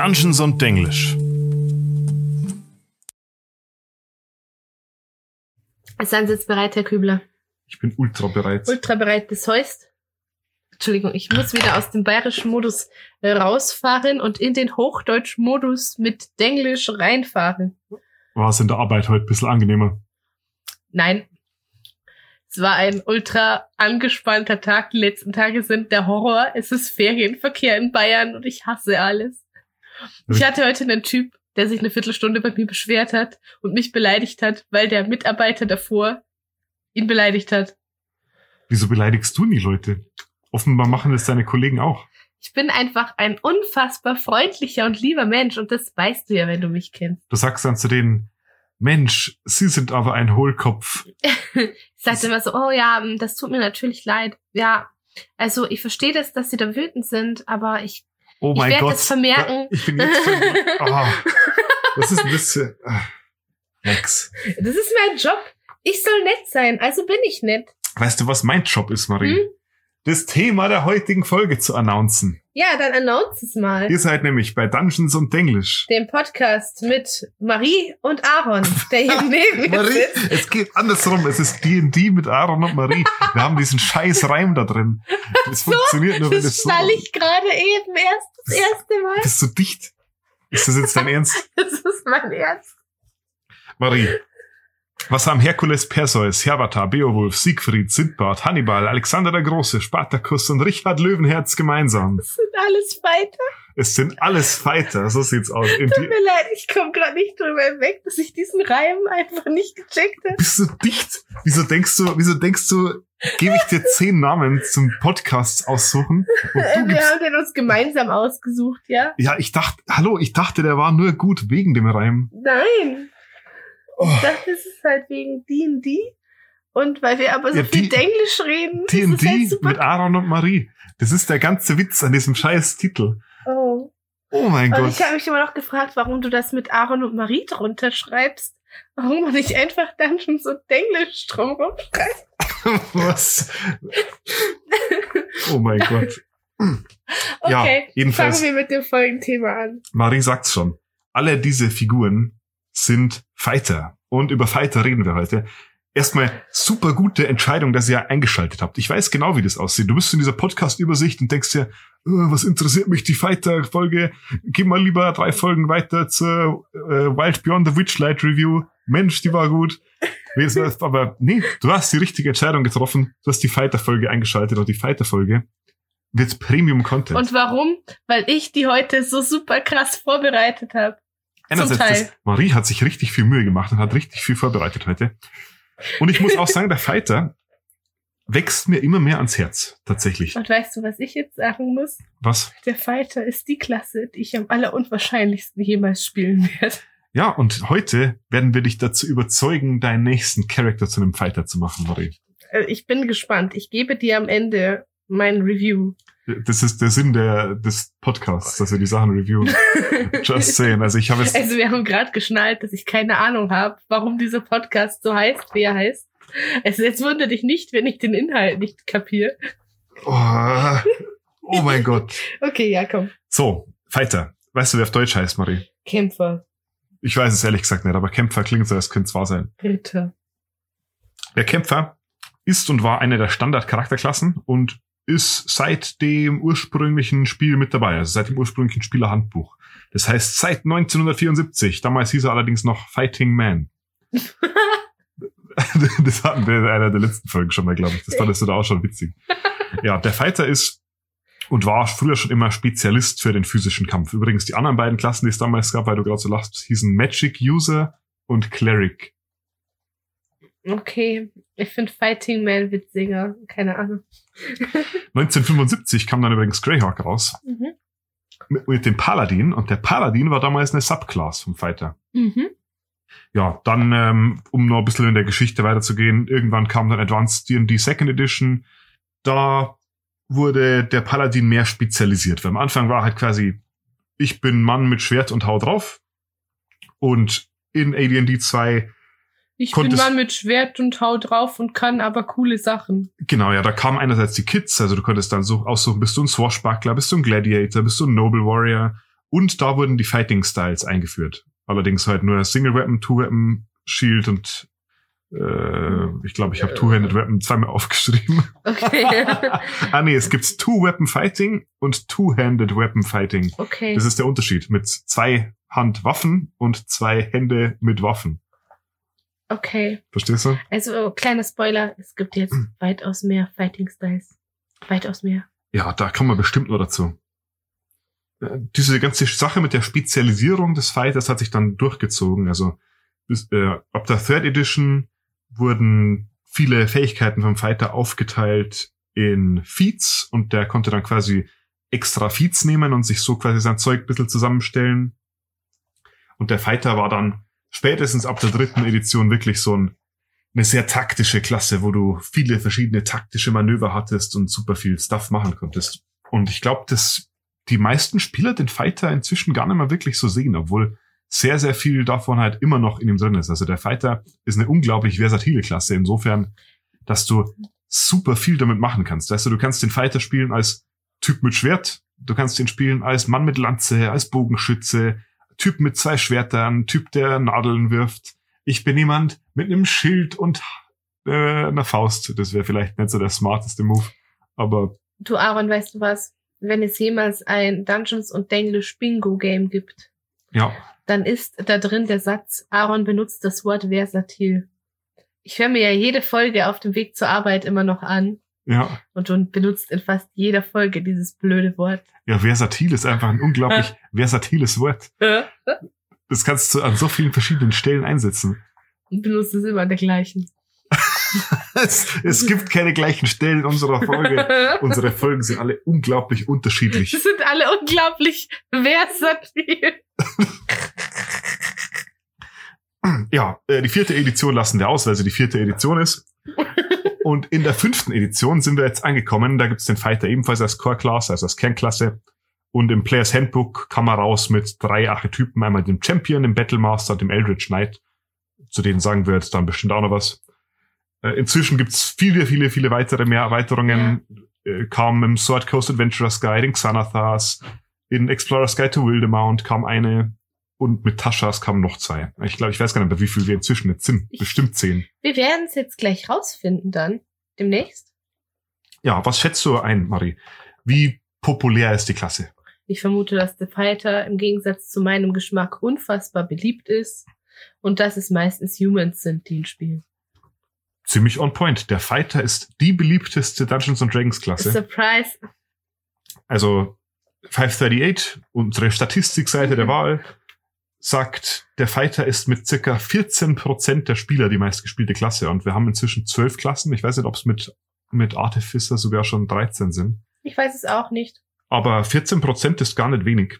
Dungeons und Denglisch. Seien Sie jetzt bereit, Herr Kübler? Ich bin ultra bereit. Ultra bereit. Das heißt, Entschuldigung, ich muss wieder aus dem bayerischen Modus rausfahren und in den hochdeutschen Modus mit Denglisch reinfahren. War es in der Arbeit heute ein bisschen angenehmer? Nein. Es war ein ultra angespannter Tag. Die letzten Tage sind der Horror. Es ist Ferienverkehr in Bayern und ich hasse alles. Ich hatte heute einen Typ, der sich eine Viertelstunde bei mir beschwert hat und mich beleidigt hat, weil der Mitarbeiter davor ihn beleidigt hat. Wieso beleidigst du nie Leute? Offenbar machen es deine Kollegen auch. Ich bin einfach ein unfassbar freundlicher und lieber Mensch und das weißt du ja, wenn du mich kennst. Du sagst dann zu denen, Mensch, Sie sind aber ein Hohlkopf. ich sagte immer so, oh ja, das tut mir natürlich leid. Ja, also ich verstehe das, dass Sie da wütend sind, aber ich, Oh ich mein werde Gott. das vermerken. Ich bin jetzt schon, oh, was ist denn das für, ah. Das ist mein Job. Ich soll nett sein, also bin ich nett. Weißt du, was mein Job ist, Marie? Hm? Das Thema der heutigen Folge zu announcen. Ja, dann announce es mal. Ihr seid nämlich bei Dungeons und Denglisch. Den Podcast mit Marie und Aaron, der hier neben mir Marie, sitzt. es geht andersrum. Es ist D&D mit Aaron und Marie. Wir haben diesen scheiß Reim da drin. Das funktioniert nur, wenn Das es so... schnall ich gerade eben erst das erste Mal. Bist du dicht? Ist das jetzt dein Ernst? Das ist mein Ernst. Marie, was haben Herkules, Perseus, Hervatar, Beowulf, Siegfried, Sindbad, Hannibal, Alexander der Große, Spartacus und Richard Löwenherz gemeinsam? Das sind alles Fighter. Es sind alles Fighter, so sieht's aus. Tut mir leid, ich komme gerade nicht drüber hinweg, dass ich diesen Reim einfach nicht gecheckt habe. bist du dicht? Wieso denkst du, wieso denkst du, gebe ich dir zehn Namen zum Podcast aussuchen? Wir haben den uns gemeinsam ausgesucht, ja? ja, ich dachte, hallo, ich dachte, der war nur gut wegen dem Reim. Nein. Oh, es ist halt wegen D&D. Und weil wir aber so Ja, viel die- Denglisch reden, ist es halt D&D super. mit Aaron und Marie. Das ist der ganze Witz an diesem scheiß Titel. Oh. Oh mein Und Gott. ich habe mich immer noch gefragt, warum du das mit Aaron und Marie drunter schreibst. Warum man nicht einfach Dungeons und Denglisch drumherum schreibt. Was? Oh mein Gott. Ja, Okay, jedenfalls- fangen wir mit dem folgenden Thema an. Marie sagt's schon. Alle diese Figuren sind Fighter. Und über Fighter reden wir heute. Erstmal super gute Entscheidung, dass ihr eingeschaltet habt. Ich weiß genau, wie das aussieht. Du bist in dieser Podcast-Übersicht und denkst dir, äh, was interessiert mich die Fighter-Folge? Geh mal lieber drei Folgen weiter zur äh, Wild Beyond the Witchlight Review. Mensch, die war gut. Aber nee, du hast die richtige Entscheidung getroffen. Du hast die Fighter-Folge eingeschaltet und die Fighter-Folge wird Premium-Content. Und warum? Weil ich die heute so super krass vorbereitet habe. Einerseits, das, Marie hat sich richtig viel Mühe gemacht und hat richtig viel vorbereitet heute. Und ich muss auch sagen, der Fighter wächst mir immer mehr ans Herz, tatsächlich. Und weißt du, was ich jetzt sagen muss? Was? Der Fighter ist die Klasse, die ich am allerunwahrscheinlichsten jemals spielen werde. Ja, und heute werden wir dich dazu überzeugen, deinen nächsten Charakter zu einem Fighter zu machen, Marie. Also ich bin gespannt. Ich gebe dir am Ende mein Review. Das ist der Sinn der, des Podcasts, dass wir die Sachen reviewen. Just saying. Also ich habe es, Also wir haben gerade geschnallt, dass ich keine Ahnung habe, warum dieser Podcast so heißt, wie er heißt. Also jetzt wundere dich nicht, wenn ich den Inhalt nicht kapiere. oh, oh mein Gott. Okay, ja, komm. So, Fighter. Weißt du, wer auf Deutsch heißt, Marie? Kämpfer, Ich weiß es ehrlich gesagt nicht, aber Kämpfer klingt so, als könnte es wahr sein. Ritter. Der Kämpfer ist und war eine der Standard-Charakterklassen und ist seit dem ursprünglichen Spiel mit dabei, also seit dem ursprünglichen Spielerhandbuch. Das heißt seit 1974. Damals hieß er allerdings noch Fighting Man. das hatten wir in einer der letzten Folgen schon mal, glaube ich. Das fandest du da auch schon witzig. Ja, der Fighter ist und war früher schon immer Spezialist für den physischen Kampf. Übrigens, die anderen beiden Klassen, die es damals gab, weil du gerade so lachst, hießen Magic User und Cleric. Okay, ich finde Fighting Man witziger. Keine Ahnung. 1975 kam dann übrigens Greyhawk raus Mhm. mit, mit dem Paladin und der Paladin war damals eine Subclass vom Fighter. Mhm. Ja, dann, ähm, um noch ein bisschen in der Geschichte weiterzugehen, irgendwann kam dann Advanced D&D Second Edition. Da wurde der Paladin mehr spezialisiert. Weil am Anfang war halt quasi, ich bin Mann mit Schwert und hau drauf. Und in AD&D 2 Ich bin Mann mit Schwert und hau drauf und kann aber coole Sachen. Genau, ja, da kamen einerseits die Kids, also du konntest dann so aussuchen, bist du ein Swashbuckler, bist du ein Gladiator, bist du ein Noble Warrior Und da wurden die Fighting Styles eingeführt. Allerdings halt nur Single Weapon, Two Weapon, Shield und äh, ich glaube, ich habe Two-Handed Weapon zweimal aufgeschrieben. Okay. ah nee, es gibt Two-Weapon Fighting und Two-Handed Weapon Fighting. okay. Das ist der Unterschied mit zwei Handwaffen und zwei Hände mit Waffen. Okay. Verstehst du? Also, kleiner Spoiler, es gibt jetzt weitaus mehr Fighting Styles. Weitaus mehr. Ja, da kommen wir bestimmt nur dazu. Äh, Diese ganze Sache mit der Spezialisierung des Fighters hat sich dann durchgezogen. Also bis, äh, ab der Third Edition wurden viele Fähigkeiten vom Fighter aufgeteilt in Feats und der konnte dann quasi extra Feats nehmen und sich so quasi sein Zeug ein bisschen zusammenstellen. Und der Fighter war dann spätestens ab der dritten Edition wirklich so ein, eine sehr taktische Klasse, wo du viele verschiedene taktische Manöver hattest und super viel Stuff machen konntest. Und ich glaube, dass die meisten Spieler den Fighter inzwischen gar nicht mehr wirklich so sehen, obwohl sehr, sehr viel davon halt immer noch in ihm drin ist. Also der Fighter ist eine unglaublich versatile Klasse, insofern, dass du super viel damit machen kannst. Weißt du, du kannst den Fighter spielen als Typ mit Schwert, du kannst ihn spielen als Mann mit Lanze, als Bogenschütze, Typ mit zwei Schwertern, Typ, der Nadeln wirft. Ich bin jemand mit einem Schild und äh, einer Faust. Das wäre vielleicht nicht so der smarteste Move. Aber Du, Aaron, weißt du was? Wenn es jemals ein Dungeons und Denglish Bingo Game gibt, ja, dann ist da drin der Satz, Aaron benutzt das Wort versatil. Ich höre mir ja jede Folge auf dem Weg zur Arbeit immer noch an ja. und du benutzt in fast jeder Folge dieses blöde Wort. Ja, versatil ist einfach ein unglaublich versatiles Wort. Das kannst du an so vielen verschiedenen Stellen einsetzen. Und benutzt es immer an der gleichen. es, es gibt keine gleichen Stellen in unserer Folge. Unsere Folgen sind alle unglaublich unterschiedlich. Sie sind alle unglaublich versatil. Ja, äh, die vierte Edition lassen wir aus, weil sie die vierte Edition ist. Und in der fünften Edition sind wir jetzt angekommen. Da gibt's den Fighter ebenfalls als Core Class, also als Kernklasse. Und im Players Handbook kam er raus mit drei Archetypen. Einmal dem Champion, dem Battlemaster und dem Eldritch Knight. Zu denen sagen wir jetzt dann bestimmt auch noch was. Äh, Inzwischen gibt's viele, viele, viele weitere mehr Erweiterungen. Äh, Kam im Sword Coast Adventurers Guide, in Xanathars, in Explorer's Guide to Wildemount kam eine. Und mit Taschas kamen noch zwei. Ich glaube, ich weiß gar nicht wie viel wir inzwischen jetzt sind. Bestimmt zehn. Wir werden es jetzt gleich rausfinden dann. Demnächst. Ja, was schätzt du ein, Marie? Wie populär ist die Klasse? Ich vermute, dass der Fighter im Gegensatz zu meinem Geschmack unfassbar beliebt ist und dass es meistens Humans sind, die ihn spielen. Ziemlich on point. Der Fighter ist die beliebteste Dungeons and Dragons Klasse. Surprise. Also 538, unsere Statistikseite der. Wahl, sagt, der Fighter ist mit circa 14% der Spieler die meistgespielte Klasse. Und wir haben inzwischen zwölf Klassen. Ich weiß nicht, ob es mit, mit Artificer sogar schon 13 sind. Ich weiß es auch nicht. Aber 14% ist gar nicht wenig.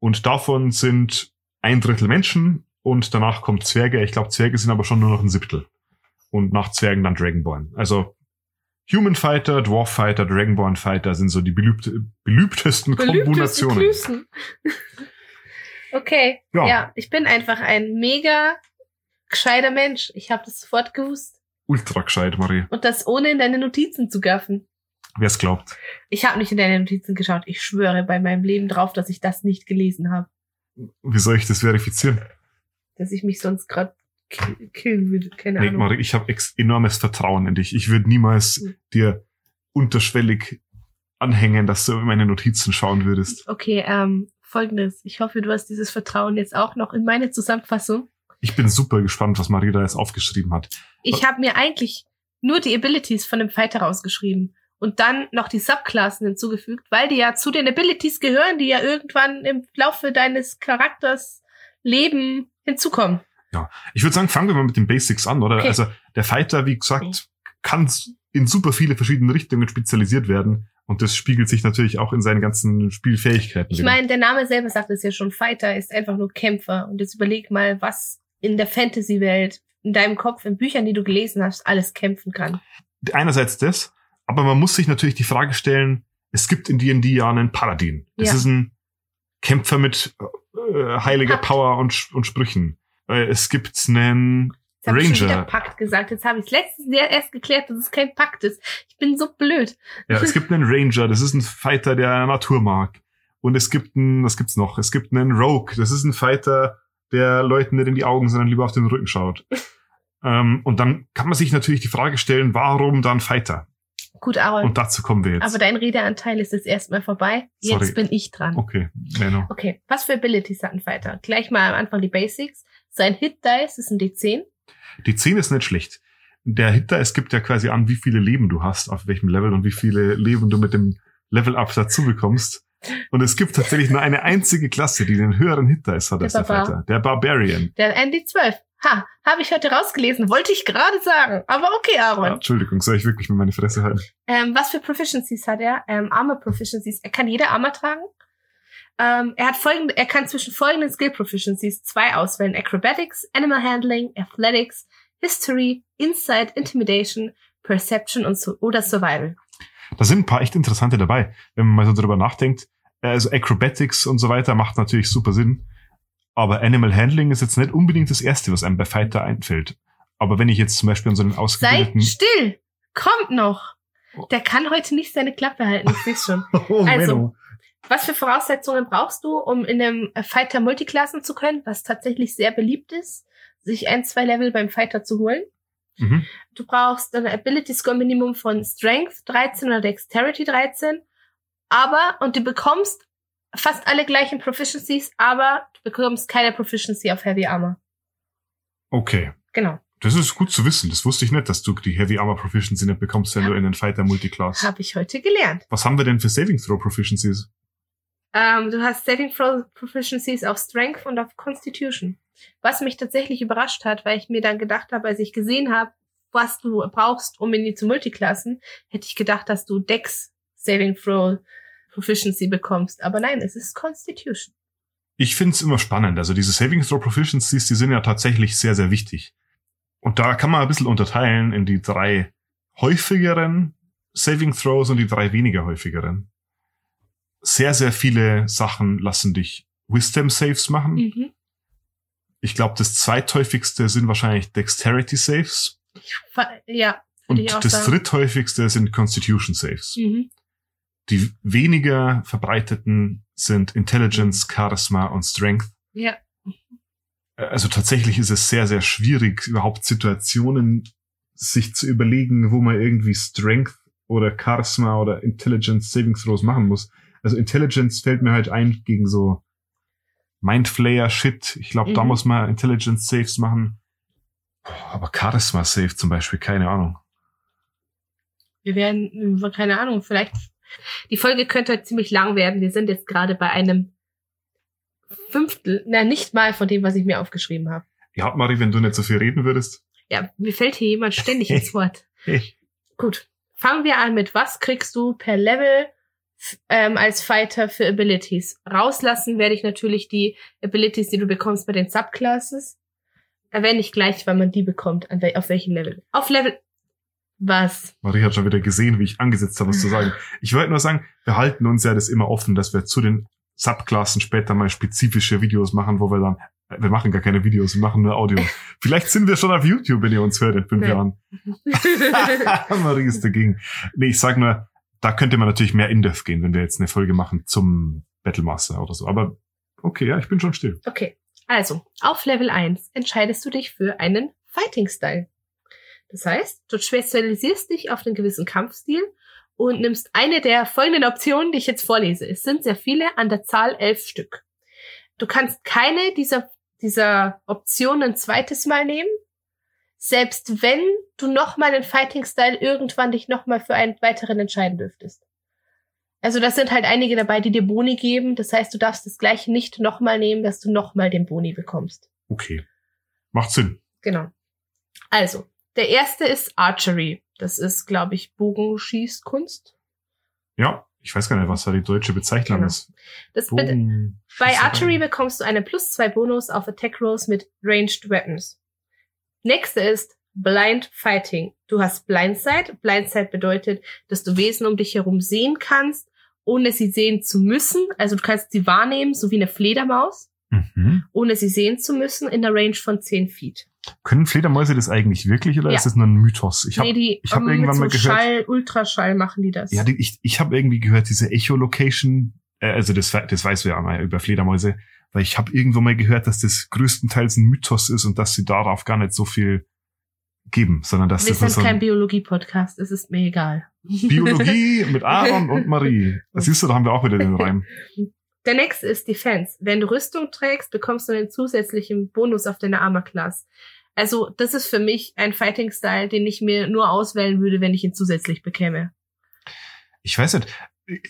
Und davon sind ein Drittel Menschen und danach kommt Zwerge. Ich glaube, Zwerge sind aber schon nur noch ein Siebtel. Und nach Zwergen dann Dragonborn. Also Human Fighter, Dwarf Fighter, Dragonborn Fighter sind so die belübtesten Beliebtesten Kombinationen. Okay. Ja. Ja. ich bin einfach ein mega gescheiter Mensch. Ich habe das sofort gewusst. Ultra gescheit, Marie. Und das ohne in deine Notizen zu gaffen. Wer es glaubt. Ich habe nicht in deine Notizen geschaut. Ich schwöre bei meinem Leben drauf, dass ich das nicht gelesen habe. Wie soll ich das verifizieren? Dass ich mich sonst gerade killen würde. Keine Nee, Ahnung. Marie, ich habe enormes Vertrauen in dich. Ich würde niemals Mhm. dir unterschwellig anhängen, dass du in meine Notizen schauen würdest. Okay, ähm, folgendes. Ich hoffe, du hast dieses Vertrauen jetzt auch noch in meine Zusammenfassung. Ich bin super gespannt, was Marie da jetzt aufgeschrieben hat. Ich habe mir eigentlich nur die Abilities von dem Fighter rausgeschrieben und dann noch die Subklassen hinzugefügt, weil die ja zu den Abilities gehören, die ja irgendwann im Laufe deines Charakters Leben hinzukommen. Ich würde sagen, fangen wir mal mit den Basics an, oder? Okay. Also der Fighter, wie gesagt, kann in super viele verschiedene Richtungen spezialisiert werden. Und das spiegelt sich natürlich auch in seinen ganzen Spielfähigkeiten. Ich meine, der Name selber sagt es ja schon, Fighter ist einfach nur Kämpfer. Und jetzt überleg mal, was in der Fantasy-Welt, in deinem Kopf, in Büchern, die du gelesen hast, alles kämpfen kann. einerseits das, aber man muss sich natürlich die Frage stellen, es gibt in D&D ja einen Paladin. Das Ja. ist ein Kämpfer mit äh, heiliger Pakt. Power und, und Sprüchen. Äh, es gibt einen Jetzt habe ich schon Ranger. wieder Pakt gesagt. Jetzt habe ich letztens erst geklärt, dass es kein Pakt ist. Ich bin so blöd. Ja, es gibt einen Ranger, das ist ein Fighter, der Natur mag. Und es gibt einen, was gibt's noch? Es gibt einen Rogue. Das ist ein Fighter, der Leuten nicht in die Augen, sondern lieber auf den Rücken schaut. ähm, und dann kann man sich natürlich die Frage stellen, warum dann Fighter? Gut, Aaron. Und dazu kommen wir jetzt. Aber dein Redeanteil ist jetzt erstmal vorbei. Sorry. Jetzt bin ich dran. okay, Menno. Okay, was für Abilities hat ein Fighter? Gleich mal am Anfang die Basics. Sein Hit-Dice ist ein D10. Die 10 ist nicht schlecht. Der Hitter, es gibt ja quasi an, wie viele Leben du hast, auf welchem Level und wie viele Leben du mit dem Level-Up dazu bekommst. Und es gibt tatsächlich nur eine einzige Klasse, die den höheren Hit-Dice hat Der als der Barbar. Fighter. Der Barbarian. Der ND12. Ha, habe ich heute rausgelesen. Wollte ich gerade sagen. Aber okay, Aaron. Entschuldigung, soll ich wirklich mal meine Fresse halten? Ähm, was für Proficiencies hat er? Ähm, Armor Proficiencies. Er kann jede Armor tragen. Ähm, er hat folgende, er kann zwischen folgenden Skill Proficiencies zwei auswählen. Acrobatics, Animal Handling, Athletics, History, Insight, Intimidation, Perception und so, oder Survival. Da sind ein paar echt interessante dabei, wenn man mal so drüber nachdenkt. Also Acrobatics und so weiter macht natürlich super Sinn. Aber Animal Handling ist jetzt nicht unbedingt das Erste, was einem bei Fighter einfällt. Aber wenn ich jetzt zum Beispiel an so einen Sei ausgebildeten... still! Kommt noch! Der kann heute nicht seine Klappe halten, ich seh's schon. Oh, Also, Menno. Was für Voraussetzungen brauchst du, um in einem Fighter Multiklassen zu können, was tatsächlich sehr beliebt ist, sich ein, zwei Level beim Fighter zu holen? Mhm. Du brauchst ein Ability Score Minimum von Strength 13 oder Dexterity 13. Aber, und du bekommst fast alle gleichen Proficiencies, aber du bekommst keine Proficiency auf Heavy Armor. Okay. Genau. Das ist gut zu wissen. Das wusste ich nicht, dass du die Heavy Armor Proficiency nicht bekommst, wenn du in den Fighter Multiclass. Habe ich heute gelernt. Was haben wir denn für Saving Throw Proficiencies? Ähm, du hast Saving Throw Proficiencies auf Strength und auf Constitution. Was mich tatsächlich überrascht hat, weil ich mir dann gedacht habe, als ich gesehen habe, was du brauchst, um in die zu Multiklassen, hätte ich gedacht, dass du Dex Saving Throw Proficiency bekommst. Aber nein, es ist Constitution. Ich find's immer spannend. Also diese Saving Throw Proficiencies, die sind ja tatsächlich sehr, sehr wichtig. Und da kann man ein bisschen unterteilen in die drei häufigeren Saving Throws und die drei weniger häufigeren. Sehr, sehr viele Sachen lassen dich Wisdom Saves machen. Mhm. Ich glaube, das zweithäufigste sind wahrscheinlich Dexterity Saves. Ja. Und das sagen. dritthäufigste sind Constitution Saves. Mhm. Die weniger verbreiteten sind Intelligence, Charisma und Strength. Ja. Also tatsächlich ist es sehr, sehr schwierig, überhaupt Situationen sich zu überlegen, wo man irgendwie Strength oder Charisma oder Intelligence Saving Throws machen muss. Also Intelligence fällt mir halt ein gegen so Mindflayer Shit. Ich glaube, da Mhm. muss man Intelligence Saves machen. Boah, Aber Charisma Save zum Beispiel, keine Ahnung. Wir werden, äh, keine Ahnung, vielleicht, die Folge könnte heute ziemlich lang werden. Wir sind jetzt gerade bei einem Fünftel, na, nicht mal von dem, was ich mir aufgeschrieben habe. Ja, Marie, wenn du nicht so viel reden würdest. Ja, mir fällt hier jemand ständig ins Wort. Hey. Gut. Fangen wir an mit, was kriegst du per Level ähm, als Fighter für Abilities? Rauslassen werde ich natürlich die Abilities, die du bekommst bei den Subclasses. Erwähne ich gleich, wann man die bekommt, an wel auf welchem Level. Auf Level, was? Marie hat schon wieder gesehen, wie ich angesetzt habe, was zu sagen. Ich wollte nur sagen, wir halten uns ja das immer offen, dass wir zu den Subklassen später mal spezifische Videos machen, wo wir dann, äh, wir machen gar keine Videos, wir machen nur Audio. Vielleicht sind wir schon auf YouTube, wenn ihr uns hört in fünf. Jahren. Marie ist dagegen. Nee, ich sag nur, da könnte man natürlich mehr in-depth gehen, wenn wir jetzt eine Folge machen zum Battlemaster oder so. Aber okay, ja, ich bin schon still. Okay, also auf Level 1 entscheidest du dich für einen Fighting Style. Das heißt, du spezialisierst dich auf einen gewissen Kampfstil und nimmst eine der folgenden Optionen, die ich jetzt vorlese. Es sind sehr viele, an der Zahl elf Stück. Du kannst keine dieser, dieser Optionen ein zweites Mal nehmen, selbst wenn du nochmal den Fighting Style irgendwann dich nochmal für einen weiteren entscheiden dürftest. Also das sind halt einige dabei, die dir Boni geben. Das heißt, du darfst das gleiche nicht nochmal nehmen, dass du nochmal den Boni bekommst. Okay. Macht Sinn. Genau. Also, der erste ist Archery. Das ist, glaube ich, Bogenschießkunst. Ja, ich weiß gar nicht, was da die deutsche Bezeichnung Genau. ist. Bogen- bei. Archery bekommst du einen plus zwei Bonus auf Attack Rolls mit Ranged Weapons. Nächste ist Blind Fighting. Du hast Blindside. Blindside bedeutet, dass du Wesen um dich herum sehen kannst, ohne sie sehen zu müssen. Also du kannst sie wahrnehmen, so wie eine Fledermaus, Mhm. ohne sie sehen zu müssen, in der Range von 10 Feet. Können Fledermäuse das eigentlich wirklich oder Ja. ist das nur ein Mythos? Ich hab, nee, hab ähm, irgendwann mit mal so gehört- Schall, Ultraschall machen die das. ja, die, ich, ich habe irgendwie gehört, diese Echolocation Äh, also das, das weiß wir ja mal über Fledermäuse, weil ich habe irgendwo mal gehört, dass das größtenteils ein Mythos ist und dass sie darauf gar nicht so viel geben, sondern dass Wir das sind so kein ein Biologie-Podcast, es ist mir egal. Biologie mit Aaron und Marie. Das siehst du, da haben wir auch wieder den Reim. Der nächste ist Defense. Wenn du Rüstung trägst, bekommst du einen zusätzlichen Bonus auf deine Armor Class. Also, das ist für mich ein Fighting Style, den ich mir nur auswählen würde, wenn ich ihn zusätzlich bekäme. Ich weiß nicht,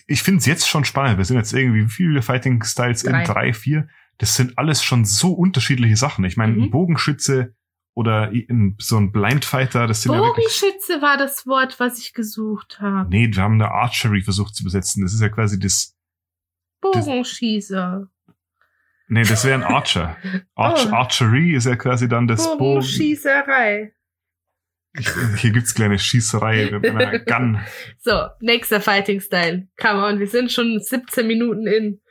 ich finde es jetzt schon spannend. Wir sind jetzt irgendwie wie viele Fighting Styles Drei. in drei, vier. Das sind alles schon so unterschiedliche Sachen. Ich meine, Mhm. ein Bogenschütze oder ein, so ein Blindfighter, das sind ja. Bogenschütze war das Wort, was ich gesucht habe. Nee, wir haben eine Archery versucht zu besetzen. Das ist ja quasi das. Bogenschießer. Nee, das wäre ein Archer. Arch, Oh. Archery ist ja quasi dann das Bogen. Bogenschießerei. Hier gibt's kleine Schießerei mit einer Gun. So, nächster Fighting Style. Come on, wir sind schon 17 Minuten in.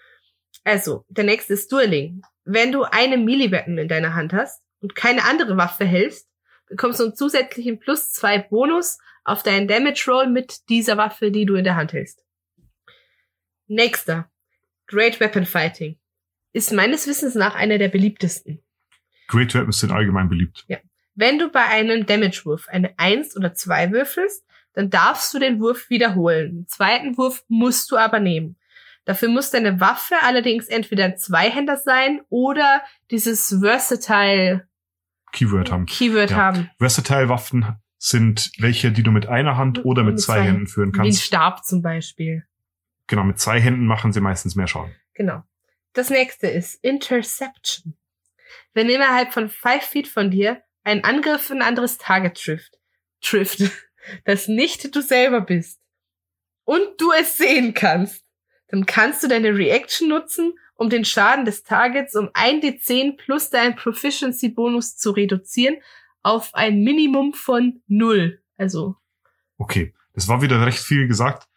Also, der nächste ist Dueling. Wenn du eine Melee-Weapon in deiner Hand hast und keine andere Waffe hältst, bekommst du einen zusätzlichen plus zwei Bonus auf deinen Damage Roll mit dieser Waffe, die du in der Hand hältst. Nächster. Great Weapon Fighting. Ist meines Wissens nach einer der beliebtesten. Great Weapons sind allgemein beliebt. Wenn du bei einem Damage-Wurf eine 1 oder 2 würfelst, dann darfst du den Wurf wiederholen. Den zweiten Wurf musst du aber nehmen. Dafür muss deine Waffe allerdings entweder ein Zweihänder sein oder dieses Versatile Keyword haben. Keyword Ja. haben. Versatile Waffen sind welche, die du mit einer Hand oder mit, zwei, Händen führen Wie ein kannst. Stab zum Beispiel. Genau, mit zwei Händen machen sie meistens mehr Schaden. Genau. Das nächste ist Interception. Wenn innerhalb von 5 Feet von dir ein Angriff ein anderes Target trifft, trifft, das nicht du selber bist und du es sehen kannst, dann kannst du deine Reaction nutzen, um den Schaden des Targets um 1d10 plus deinen Proficiency-Bonus zu reduzieren auf ein Minimum von 0. Also Okay, das war wieder recht viel gesagt.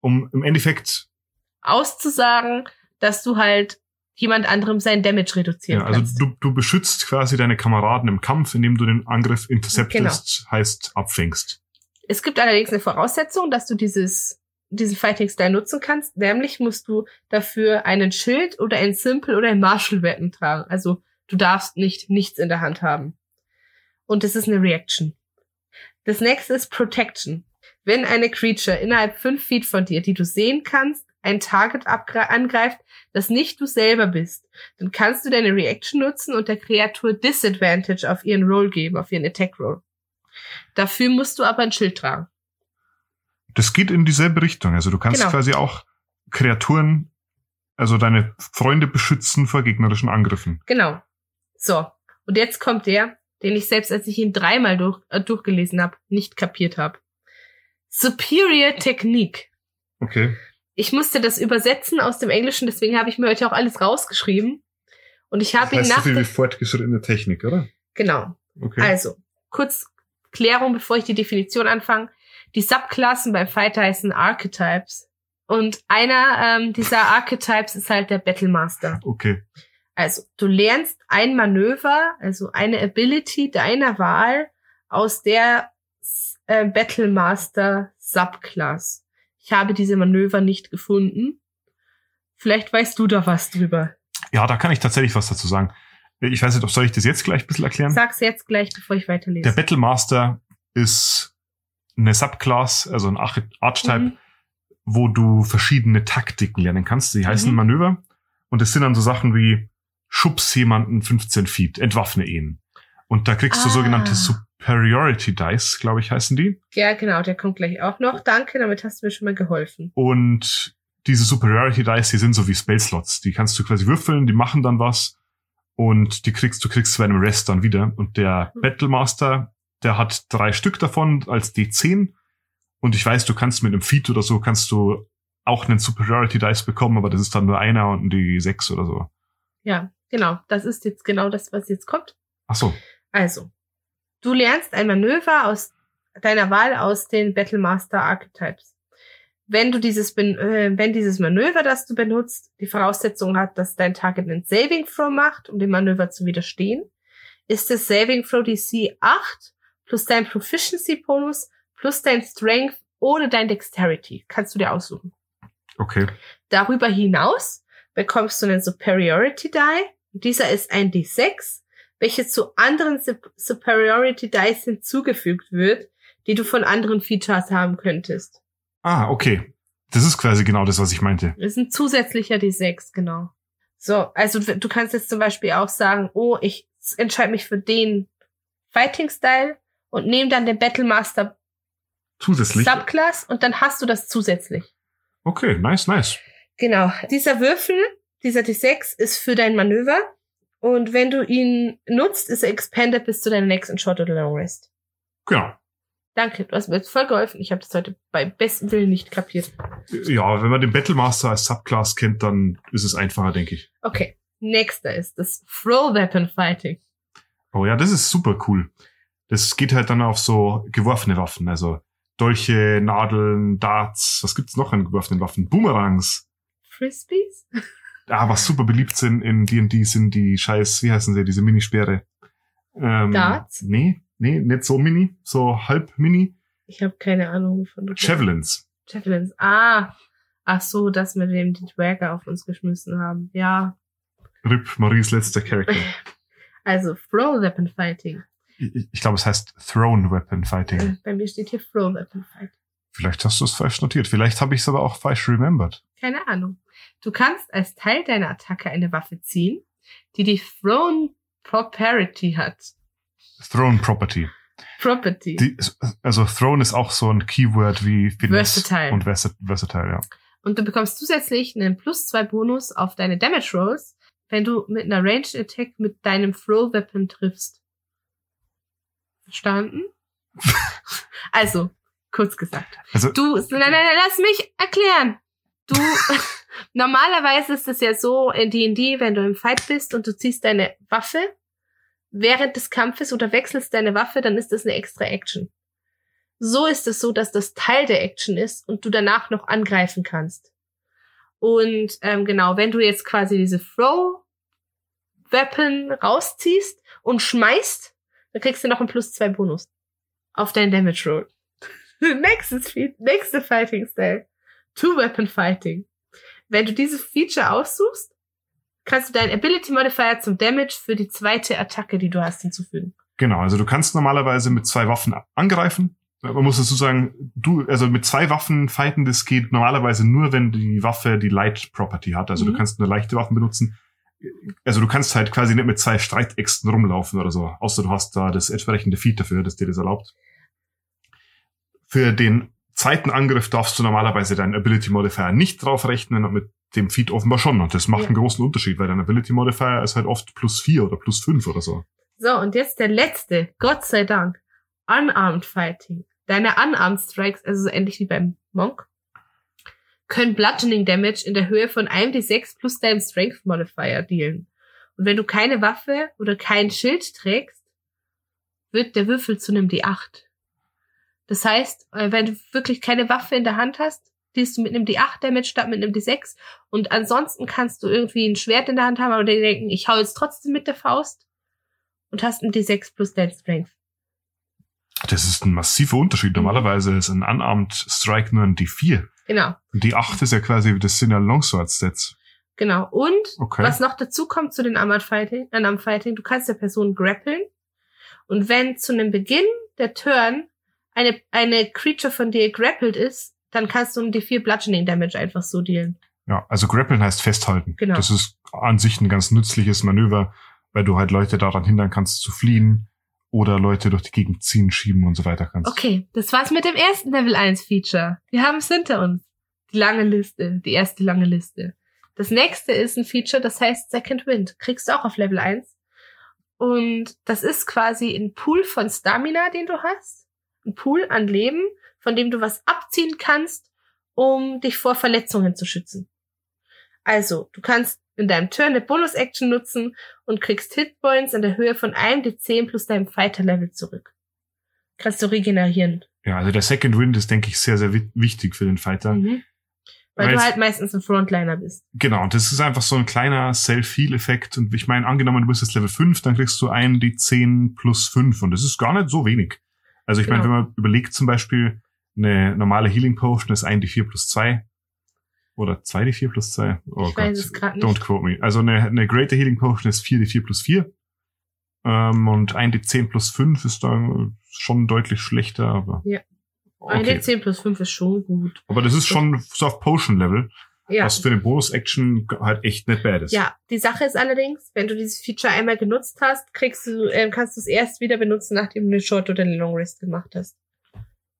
Um im Endeffekt, auszusagen, dass du halt jemand anderem sein Damage reduzieren ja, also kannst. du, du beschützt quasi deine Kameraden im Kampf, indem du den Angriff interceptest, heißt abfängst. Es gibt allerdings eine Voraussetzung, dass du dieses, diesen Fighting Style nutzen kannst. Nämlich musst du dafür einen Schild oder ein Simple oder ein Martial Weapon tragen. Also du darfst nicht nichts in der Hand haben. Und das ist eine Reaction. Das nächste ist Protection. Wenn eine Creature innerhalb fünf Feet von dir, die du sehen kannst, ein Target angreift, das nicht du selber bist, dann kannst du deine Reaction nutzen und der Kreatur Disadvantage auf ihren Roll geben, auf ihren Attack Roll. Dafür musst du aber ein Schild tragen. Das geht in dieselbe Richtung. Also du kannst Genau. quasi auch Kreaturen, also deine Freunde beschützen vor gegnerischen Angriffen. Genau. So. Und jetzt kommt der, den ich selbst, als ich ihn dreimal durch, äh, durchgelesen habe, nicht kapiert habe. Superior Technique. Okay. Ich musste das übersetzen aus dem Englischen, deswegen habe ich mir heute auch alles rausgeschrieben. Und ich habe ihn nach der, fortgeschrittene Technik, oder? genau. Okay. Also, kurz Klärung, bevor ich die Definition anfange. Die Subklassen beim Fighter heißen Archetypes. Und einer ähm, dieser Archetypes ist halt der Battlemaster. okay. Also, du lernst ein Manöver, also eine Ability deiner Wahl aus der äh, Battlemaster Subclass. Ich habe diese Manöver nicht gefunden. Vielleicht weißt du da was drüber. Ja, da kann ich tatsächlich was dazu sagen. Ich weiß nicht, ob soll ich das jetzt gleich ein bisschen erklären? Sag's jetzt gleich, bevor ich Der weiterlese. Battlemaster ist eine Subclass, also ein Arch Archetype, Mhm. wo du verschiedene Taktiken lernen kannst. Die heißen Mhm. Manöver. Und es sind dann so Sachen wie Schubs jemanden 15 Feet, entwaffne ihn. Und da kriegst du Ah. sogenannte Superiority Dice, glaube ich, heißen die. Ja, genau, der kommt gleich auch noch. Danke, damit hast du mir schon mal geholfen. Und diese Superiority Dice, die sind so wie Spell Slots. Die kannst du quasi würfeln, die machen dann was. Und die kriegst, du kriegst bei einem Rest dann wieder. Und der Mhm. Battlemaster, der hat drei Stück davon als D10. Und ich weiß, du kannst mit einem Feat oder so, kannst du auch einen Superiority Dice bekommen, aber das ist dann nur einer und die sechs oder so. Ja, genau. Das ist jetzt genau das, was jetzt kommt. Ach so. Also, du lernst ein Manöver aus deiner Wahl aus den Battlemaster Archetypes. Wenn du dieses, äh, wenn dieses Manöver, das du benutzt, die Voraussetzung hat, dass dein Target einen Saving Throw macht, um dem Manöver zu widerstehen, ist das Saving Throw DC 8 plus dein Proficiency Bonus plus dein Strength oder dein Dexterity. Kannst du dir aussuchen. Okay. Darüber hinaus bekommst du einen Superiority Die. Dieser ist ein D6, welches zu anderen Sup Superiority Dice hinzugefügt wird, die du von anderen Features haben könntest. Ah, okay. Das ist quasi genau das, was ich meinte. Das ist ein zusätzlicher D6, genau. So, also du kannst jetzt zum Beispiel auch sagen, oh, ich entscheide mich für den Fighting-Style und nehme dann den Battlemaster Zusätzlich. Subclass und dann hast du das zusätzlich. Okay, nice, nice. Genau. Dieser Würfel, dieser D6 ist für dein Manöver. Und wenn du ihn nutzt, ist er expanded bis zu deiner nächsten Short oder Long Rest. Genau. Danke, du hast mir jetzt voll geholfen. Ich habe das heute bei bestem Willen nicht kapiert. Ja, wenn man den Battlemaster als Subclass kennt, dann ist es einfacher, denke ich. Okay. Nächster ist das Throw Weapon Fighting. Oh ja, das ist super cool. Das geht halt dann auf so geworfene Waffen, also Dolche, Nadeln, Darts, was gibt's noch an geworfenen Waffen? Boomerangs. Frisbees? Ah, was super beliebt sind in D&D sind die scheiß, wie heißen sie, diese Minisperre. Ähm, Darts? Nee, nee, nicht so mini, so halb mini. Ich habe keine Ahnung, du Javelins. Javelins. Ah. Ach so, das mit dem die Dragger auf uns geschmissen haben. Ja. Rip, Maries letzter Charakter. Also Throw Weapon Fighting. Ich, ich glaube, es heißt Throne Weapon Fighting. Äh, Bei mir steht hier Throw Weapon Fighting. Vielleicht hast du es falsch notiert. Vielleicht habe ich es aber auch falsch remembered. Keine Ahnung. Du kannst als Teil deiner Attacke eine Waffe ziehen, die die Throne Property hat. Throne Property. Property. Die, also Throne ist auch so ein Keyword wie Finesse Versatile. und Versa versatile, ja. Und du bekommst zusätzlich einen plus zwei Bonus auf deine Damage Rolls, wenn du mit einer Ranged Attack mit deinem Throw Weapon triffst. Verstanden? also, kurz gesagt. Also Du, nein, nein, nein, lass mich erklären. Du, normalerweise ist es ja so in D&D, wenn du im Fight bist und du ziehst deine Waffe während des Kampfes oder wechselst deine Waffe, dann ist das eine extra Action. So ist es so, dass das Teil der Action ist und du danach noch angreifen kannst. Und ähm, genau, wenn du jetzt quasi diese Throw Weapon rausziehst und schmeißt, dann kriegst du noch einen plus zwei Bonus auf deinen Damage Roll. Nächstes Fe nächste Fighting Style. Two Weapon Fighting. Wenn du dieses Feature aussuchst, kannst du deinen Ability Modifier zum Damage für die zweite Attacke, die du hast, hinzufügen. Genau, also du kannst normalerweise mit zwei Waffen angreifen. Man muss dazu sagen, du, also mit zwei Waffen fighten, das geht normalerweise nur, wenn die Waffe die Light Property hat. Also Mhm. du kannst nur leichte Waffen benutzen. Also du kannst halt quasi nicht mit zwei Streitäxten rumlaufen oder so, außer du hast da das entsprechende Feed dafür, das dir das erlaubt. Für den zweiten Angriff darfst du normalerweise deinen Ability Modifier nicht draufrechnen und mit dem Feed offenbar schon. Und das macht Ja. einen großen Unterschied, weil dein Ability Modifier ist halt oft plus vier oder plus fünf oder so. So, und jetzt der letzte, Gott sei Dank. Unarmed Fighting. Deine Unarmed Strikes, also so ähnlich wie beim Monk, können Bludgeoning Damage in der Höhe von 1d6 plus deinem Strength Modifier dealen. Und wenn du keine Waffe oder kein Schild trägst, wird der Würfel zu einem D8. Das heißt, äh, wenn du wirklich keine Waffe in der Hand hast, dealst du mit einem D8 Damage statt mit einem D6. Und ansonsten kannst du irgendwie ein Schwert in der Hand haben, aber die denken, ich hau jetzt trotzdem mit der Faust und hast ein D6 plus dein Strength. Das ist ein massiver Unterschied. Normalerweise ist ein Unarmed Strike nur ein D4. Genau, Und die 8 ist ja quasi, das sind ja Longsword-Sets. genau. Und Okay. was noch dazu kommt zu den Armored Fighting, äh, Unarmed Fighting, du kannst der Person grappeln. Und wenn zu einem Beginn der Turn eine, eine Creature von dir grappled ist, dann kannst du ein D4 Bludgeoning Damage einfach so dealen. Ja, also grappeln heißt festhalten. Genau. Das ist an sich ein ganz nützliches Manöver, weil du halt Leute daran hindern kannst zu fliehen oder Leute durch die Gegend ziehen, schieben und so weiter kannst. Okay, das war's mit dem ersten Level 1 Feature. Wir haben es hinter uns. Die lange Liste, die erste lange Liste. Das nächste ist ein Feature, das heißt Second Wind. Kriegst du auch auf Level 1. Und das ist quasi ein Pool von Stamina, den du hast. Ein Pool an Leben, von dem du was abziehen kannst, um dich vor Verletzungen zu schützen. Also, du kannst in deinem Turn eine Bonus-Action nutzen und kriegst Hitpoints in der Höhe von einem D10 plus deinem Fighter-Level zurück. Kannst du regenerieren. Ja, also der Second Wind ist, denke ich, sehr, sehr wi- wichtig für den Fighter. Mhm. Weil Weil du halt meistens ein Frontliner bist. Genau, und das ist einfach so ein kleiner Self-Heal-Effekt. Und ich meine, angenommen, du bist jetzt Level 5, dann kriegst du einen D10 plus 5. Und das ist gar nicht so wenig. Also ich meine, Genau. wenn man überlegt zum Beispiel, eine normale Healing Potion ist ein D4 plus 2. Oder 2d4 plus 2? Oh Ich weiß es grad nicht. Don't quote me. Also eine, eine Greater Healing Potion ist 4d4 plus 4. Ähm, und 1d10 plus 5 ist da schon deutlich schlechter, aber. Ja. Okay. Eine 10 plus 5 ist schon gut. Aber das ist schon so auf Potion-Level, Ja. was für eine Bonus-Action halt echt nicht bad ist. Ja, die Sache ist allerdings, wenn du dieses Feature einmal genutzt hast, kriegst du, ähm, kannst du es erst wieder benutzen, nachdem du eine Short oder eine Long Rest gemacht hast.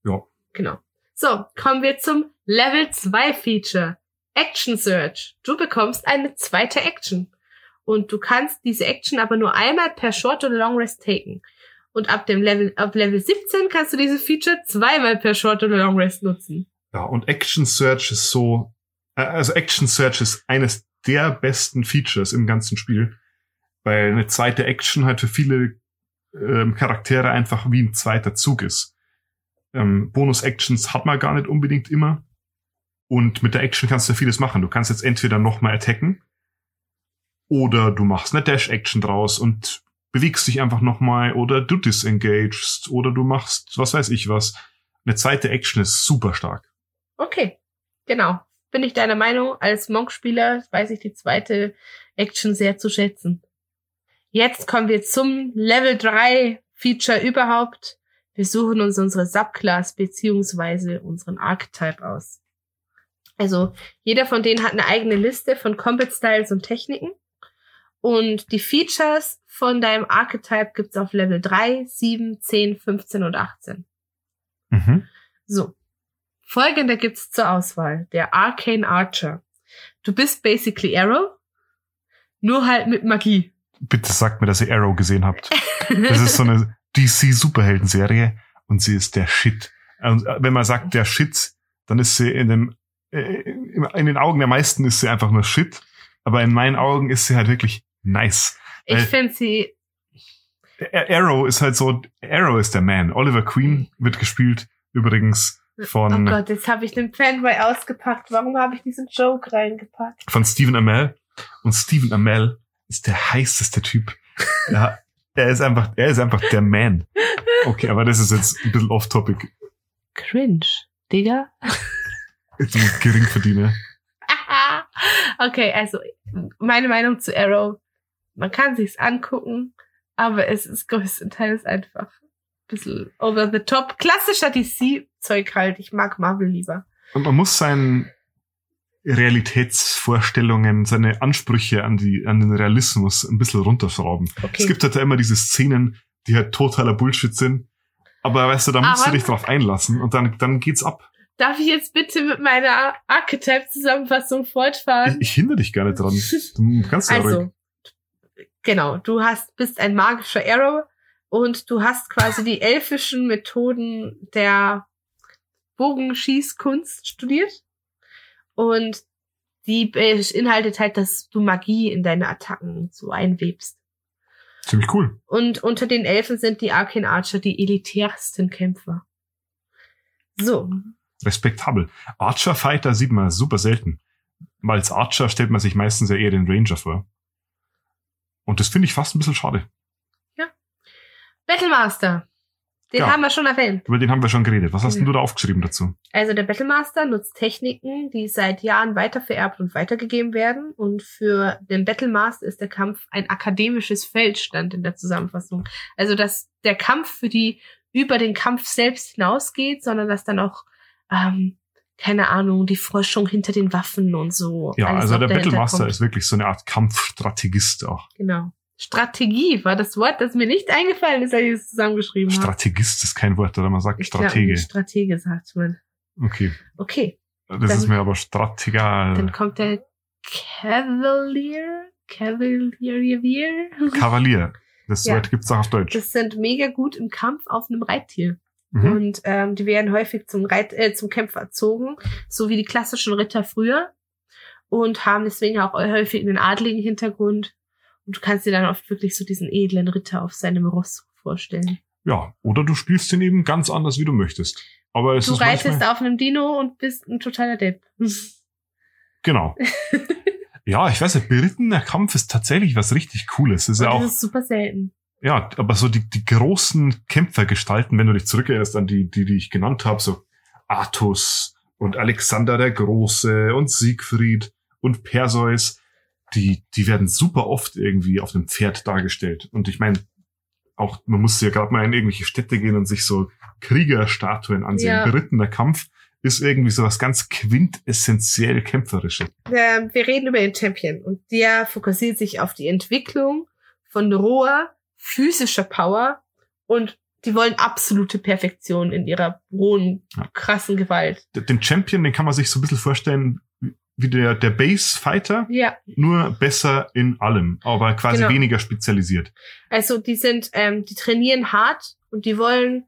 Ja. Genau. So, kommen wir zum Level 2 Feature. Action Search. Du bekommst eine zweite Action. Und du kannst diese Action aber nur einmal per Short oder Long Rest taken. Und ab dem Level, ab Level 17 kannst du dieses Feature zweimal per Short oder Long Rest nutzen. Ja, und Action Search ist so, äh, also Action Search ist eines der besten Features im ganzen Spiel, weil eine zweite Action halt für viele ähm, Charaktere einfach wie ein zweiter Zug ist. Ähm, Bonus-Actions hat man gar nicht unbedingt immer. Und mit der Action kannst du vieles machen. Du kannst jetzt entweder nochmal attacken oder du machst eine Dash-Action draus und bewegst dich einfach nochmal oder du disengagest oder du machst was weiß ich was. Eine zweite Action ist super stark. Okay, genau. Bin ich deiner Meinung. Als Monk-Spieler weiß ich die zweite Action sehr zu schätzen. Jetzt kommen wir zum Level 3 Feature überhaupt. Wir suchen uns unsere Subclass beziehungsweise unseren Archetype aus. Also jeder von denen hat eine eigene Liste von Combat Styles und Techniken. Und die Features von deinem Archetype gibt's auf Level 3, 7, 10, 15 und 18. Mhm. So. Folgende gibt's zur Auswahl. Der Arcane Archer. Du bist basically Arrow, nur halt mit Magie. Bitte sagt mir, dass ihr Arrow gesehen habt. Das ist so eine DC-Superhelden-Serie und sie ist der Shit. Und äh, wenn man sagt der Shit, dann ist sie in dem äh, in den Augen der meisten ist sie einfach nur Shit, aber in meinen Augen ist sie halt wirklich nice. ich finde sie, Arrow ist halt so, Arrow ist der Man. Oliver Queen wird gespielt übrigens von oh Gott, jetzt habe ich den Fanboy ausgepackt. Warum habe ich diesen Joke reingepackt? von Stephen Amell und Stephen Amell ist der heißeste Typ. Ja, er ist einfach, er ist einfach der Man. Okay, aber das ist jetzt ein bisschen off-topic. Cringe, Digga. Du Geringverdiener. okay, also meine Meinung zu Arrow. Man kann sich's angucken, aber es ist größtenteils einfach ein bisschen over the top. Klassischer DC-Zeug halt. Ich mag Marvel lieber. Und man muss seinen Realitätsvorstellungen, seine Ansprüche an die, an den Realismus ein bisschen runterschrauben. Okay. Es gibt halt immer diese Szenen, die halt totaler Bullshit sind. Aber weißt du, da musst Aber- du dich drauf einlassen und dann, dann geht's ab. Darf ich jetzt bitte mit meiner Archetype-Zusammenfassung fortfahren? Ich, ich hindere dich gar nicht dran. Du kannst ja ruhig. Also, genau, du hast, bist ein magischer Arrow und du hast quasi die elfischen Methoden der Bogenschießkunst studiert. Und die beinhaltet halt, dass du Magie in deine Attacken so einwebst. Ziemlich cool. Und unter den Elfen sind die Arcane Archer die elitärsten Kämpfer. So, Respektabel. Archer-Fighter sieht man super selten. Weil als Archer stellt man sich meistens ja eher den Ranger vor. Und das finde ich fast ein bisschen schade. Battlemaster. Den Ja. haben wir schon erwähnt. Über den haben wir schon geredet. Was hast Ja. denn du da aufgeschrieben dazu? Also der Battlemaster nutzt Techniken, die seit Jahren weitervererbt und weitergegeben werden. Und für den Battlemaster ist der Kampf ein akademisches Feld, stand in der Zusammenfassung. Also dass der Kampf für die über den Kampf selbst hinausgeht, sondern dass dann auch, ähm, keine Ahnung, die Forschung hinter den Waffen und so. Ja, also der Battlemaster ist wirklich so eine Art Kampfstrategist auch. Genau. Strategie war das Wort, das mir nicht eingefallen ist, als ich es zusammengeschrieben habe. Strategist ist kein Wort, oder man sagt Ich Stratege. Stratege sagt man. Okay. Okay, Das Dann- ist mir aber strategal. dann kommt der Cavalier. Cavalier. Kavalier. Das Ja. Wort gibt's auch auf Deutsch. Das sind mega gut im Kampf auf einem Reittier. Mhm. Und ähm, die werden häufig zum, Reit äh, zum Kämpfer erzogen, so wie die klassischen Ritter früher. Und haben deswegen auch häufig einen adligen Hintergrund. Und du kannst dir dann oft wirklich so diesen edlen Ritter auf seinem Ross vorstellen. Ja, oder du spielst den eben ganz anders, wie du möchtest. Aber es du ist reitest auf einem Dino und bist ein totaler Depp. Genau. ja, ich weiß nicht, berittener Kampf ist tatsächlich was richtig Cooles. Ist ja Und auch, das ist super selten. ja, aber so die, die großen Kämpfergestalten, wenn du dich zurückerinnerst an die, die, die ich genannt habe, so Artus und Alexander der Große und Siegfried und Perseus, die, die werden super oft irgendwie auf einem Pferd dargestellt. Und ich meine, auch, man muss ja gerade mal in irgendwelche Städte gehen und sich so Kriegerstatuen ansehen. Ja. Berittener Kampf ist irgendwie so was ganz quintessentiell kämpferisches. Ähm, wir reden über den Champion und der fokussiert sich auf die Entwicklung von roher physischer Power und die wollen absolute Perfektion in ihrer rohen, krassen Gewalt. Den Champion, den kann man sich so ein bisschen vorstellen wie der, der Base-Fighter, Ja, nur besser in allem, aber quasi Genau. weniger spezialisiert. also die sind, ähm, die trainieren hart und die wollen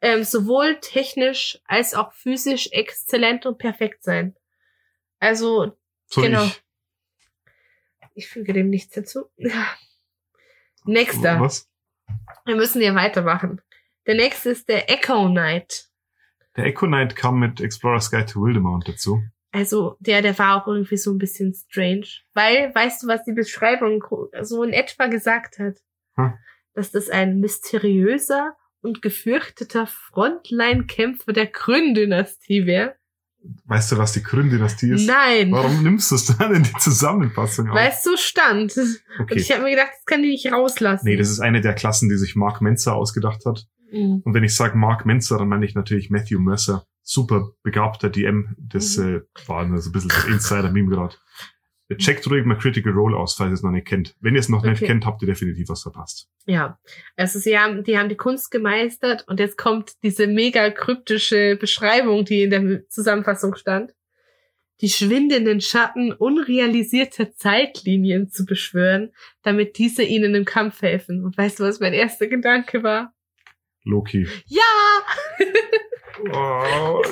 ähm, sowohl technisch als auch physisch exzellent und perfekt sein. Also So Genau. ich. ich füge dem nichts hinzu. Nächster. Was? Wir müssen hier weitermachen. Der nächste ist der Echo Knight. Der Echo Knight kam mit Explorer's Guide to Wildemount dazu. Also der, der war auch irgendwie so ein bisschen strange. Weil, weißt du, was die Beschreibung so in etwa gesagt hat? Hm. Dass das ein mysteriöser und gefürchteter Frontline-Kämpfer der Kryn-Dynastie wäre. Weißt du, was die Kryn-Dynastie ist? Nein, Warum nimmst du es dann in die Zusammenfassung auf? weil es so stand. Und Okay. ich habe mir gedacht, das kann die nicht rauslassen. Nee, das ist eine der Klassen, die sich Mark Menzer ausgedacht hat. Mhm. Und wenn ich sage Mark Menzer, dann meine ich natürlich Matthew Mercer. Super begabter DM. Das Mhm. äh, war nur so ein bisschen das Insider-Meme gerade. Checkt ruhig mal Critical Role aus, falls ihr es noch nicht kennt. Wenn ihr es noch nicht Okay. kennt, habt ihr definitiv was verpasst. Ja, also sie haben, die haben die Kunst gemeistert und jetzt kommt diese mega kryptische Beschreibung, die in der Zusammenfassung stand. Die schwindenden Schatten unrealisierter Zeitlinien zu beschwören, damit diese ihnen im Kampf helfen. Und weißt du, was mein erster Gedanke war? Loki. Ja! Oh,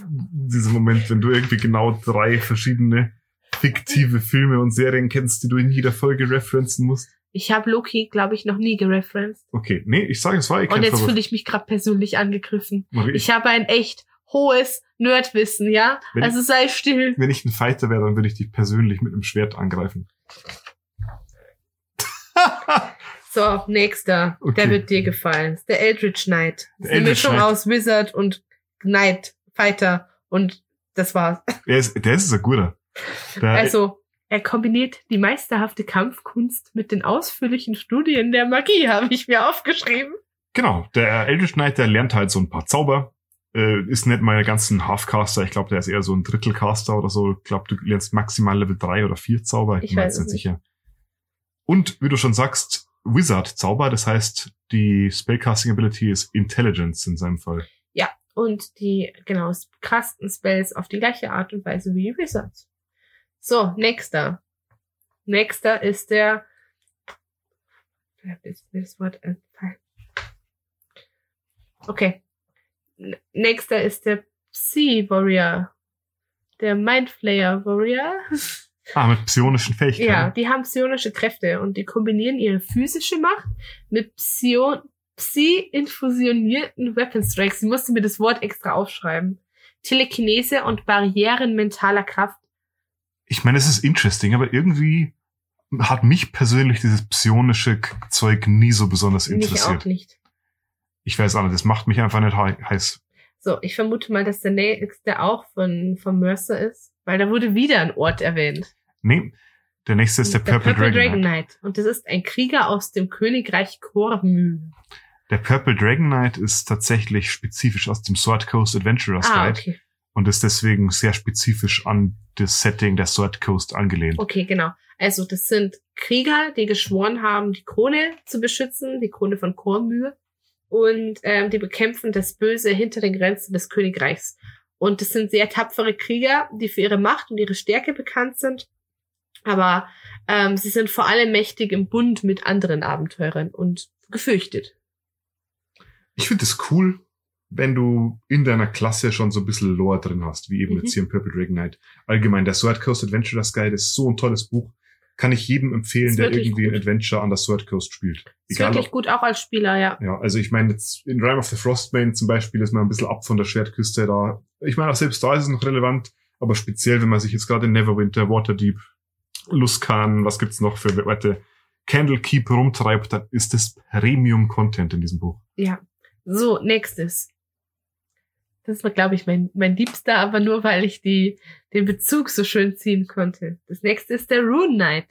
dieser Moment, wenn du irgendwie genau drei verschiedene fiktive Filme und Serien kennst, die du in jeder Folge referenzen musst. Ich habe Loki, glaube ich, noch nie gereferenced. Okay, nee, ich sage, es war eh kein Und jetzt fühle ich mich gerade persönlich angegriffen. Marie, Ich habe ein echt hohes Nerdwissen, ja? Wenn- Also sei still. Wenn ich ein Fighter wäre, dann würde ich dich persönlich mit einem Schwert angreifen. So, nächster. Okay. Der wird dir gefallen. Ist Der Eldritch Knight. Das ist Der eine Eldritch Mischung Knight. aus Wizard und Knight, Fighter und das war's. Der ist, der ist ein guter. Der, Also, er kombiniert die meisterhafte Kampfkunst mit den ausführlichen Studien der Magie, habe ich mir aufgeschrieben. Genau, der Eldritch Knight, der lernt halt so ein paar Zauber. Äh, ist nicht meine ganzen Halfcaster. Ich glaube, der ist eher so ein Drittelcaster oder so. Ich glaube, du lernst maximal Level 3 oder 4 Zauber. Ich Ich bin mir weiß jetzt nicht. sicher. Und wie du schon sagst, Wizard-Zauber. Das heißt, die Spellcasting-Ability ist Intelligence in seinem Fall. Und die, genau, krassen Spells auf die gleiche Art und Weise wie Wizards. So, nächster. Nächster ist der, ist mir das Wort entfallen. Okay. Nächster ist der Psi-Warrior. Der Mindflayer-Warrior. Ah, mit psionischen Fähigkeiten. Ja, die haben psionische Kräfte und die kombinieren ihre physische Macht mit Psion Psi-infusionierten Weapon Strikes. Sie musste mir das Wort extra aufschreiben. Telekinese und Barrieren mentaler Kraft. Ich meine, es ist interesting, aber irgendwie hat mich persönlich dieses psionische Zeug nie so besonders Mich interessiert. auch nicht. Ich weiß auch nicht, das macht mich einfach nicht hei- heiß. So, ich vermute mal, dass der nächste auch von, von Mercer ist, weil da wurde wieder ein Ort erwähnt. Nee, der nächste ist der, Purple, Dragon. Knight. Knight. Und das ist ein Krieger aus dem Königreich Kormü. Der Purple Dragon Knight ist tatsächlich spezifisch aus dem Sword Coast Adventurers Ah, Guide okay. und ist deswegen sehr spezifisch an das Setting der Sword Coast angelehnt. Okay, genau. Also das sind Krieger, die geschworen haben, die Krone zu beschützen, die Krone von Kormür. Und ähm, die bekämpfen das Böse hinter den Grenzen des Königreichs. Und das sind sehr tapfere Krieger, die für ihre Macht und ihre Stärke bekannt sind. Aber ähm, sie sind vor allem mächtig im Bund mit anderen Abenteurern und gefürchtet. Ich finde es cool, wenn du in deiner Klasse schon so ein bisschen Lore drin hast, wie eben Mhm. jetzt hier im Purple Dragon Knight. Allgemein, der Sword Coast Adventurers Guide ist so ein tolles Buch. Kann ich jedem empfehlen, Ist der irgendwie gut. ein Adventure an der Sword Coast spielt. Ist Egal wirklich ob, gut auch als Spieler, ja. ja, also ich meine, jetzt in Rime of the Frostbane zum Beispiel ist man ein bisschen ab von der Schwertküste da. Ich meine, auch selbst da ist es noch relevant, aber speziell, wenn man sich jetzt gerade in Neverwinter, Waterdeep, Luskan, was gibt's noch für Orte, Candlekeep rumtreibt, dann ist das Premium-Content in diesem Buch. Ja. So, nächstes. Das ist, glaube ich, mein, mein Liebster, aber nur, weil ich die, den Bezug so schön ziehen konnte. Das nächste ist der Rune Knight.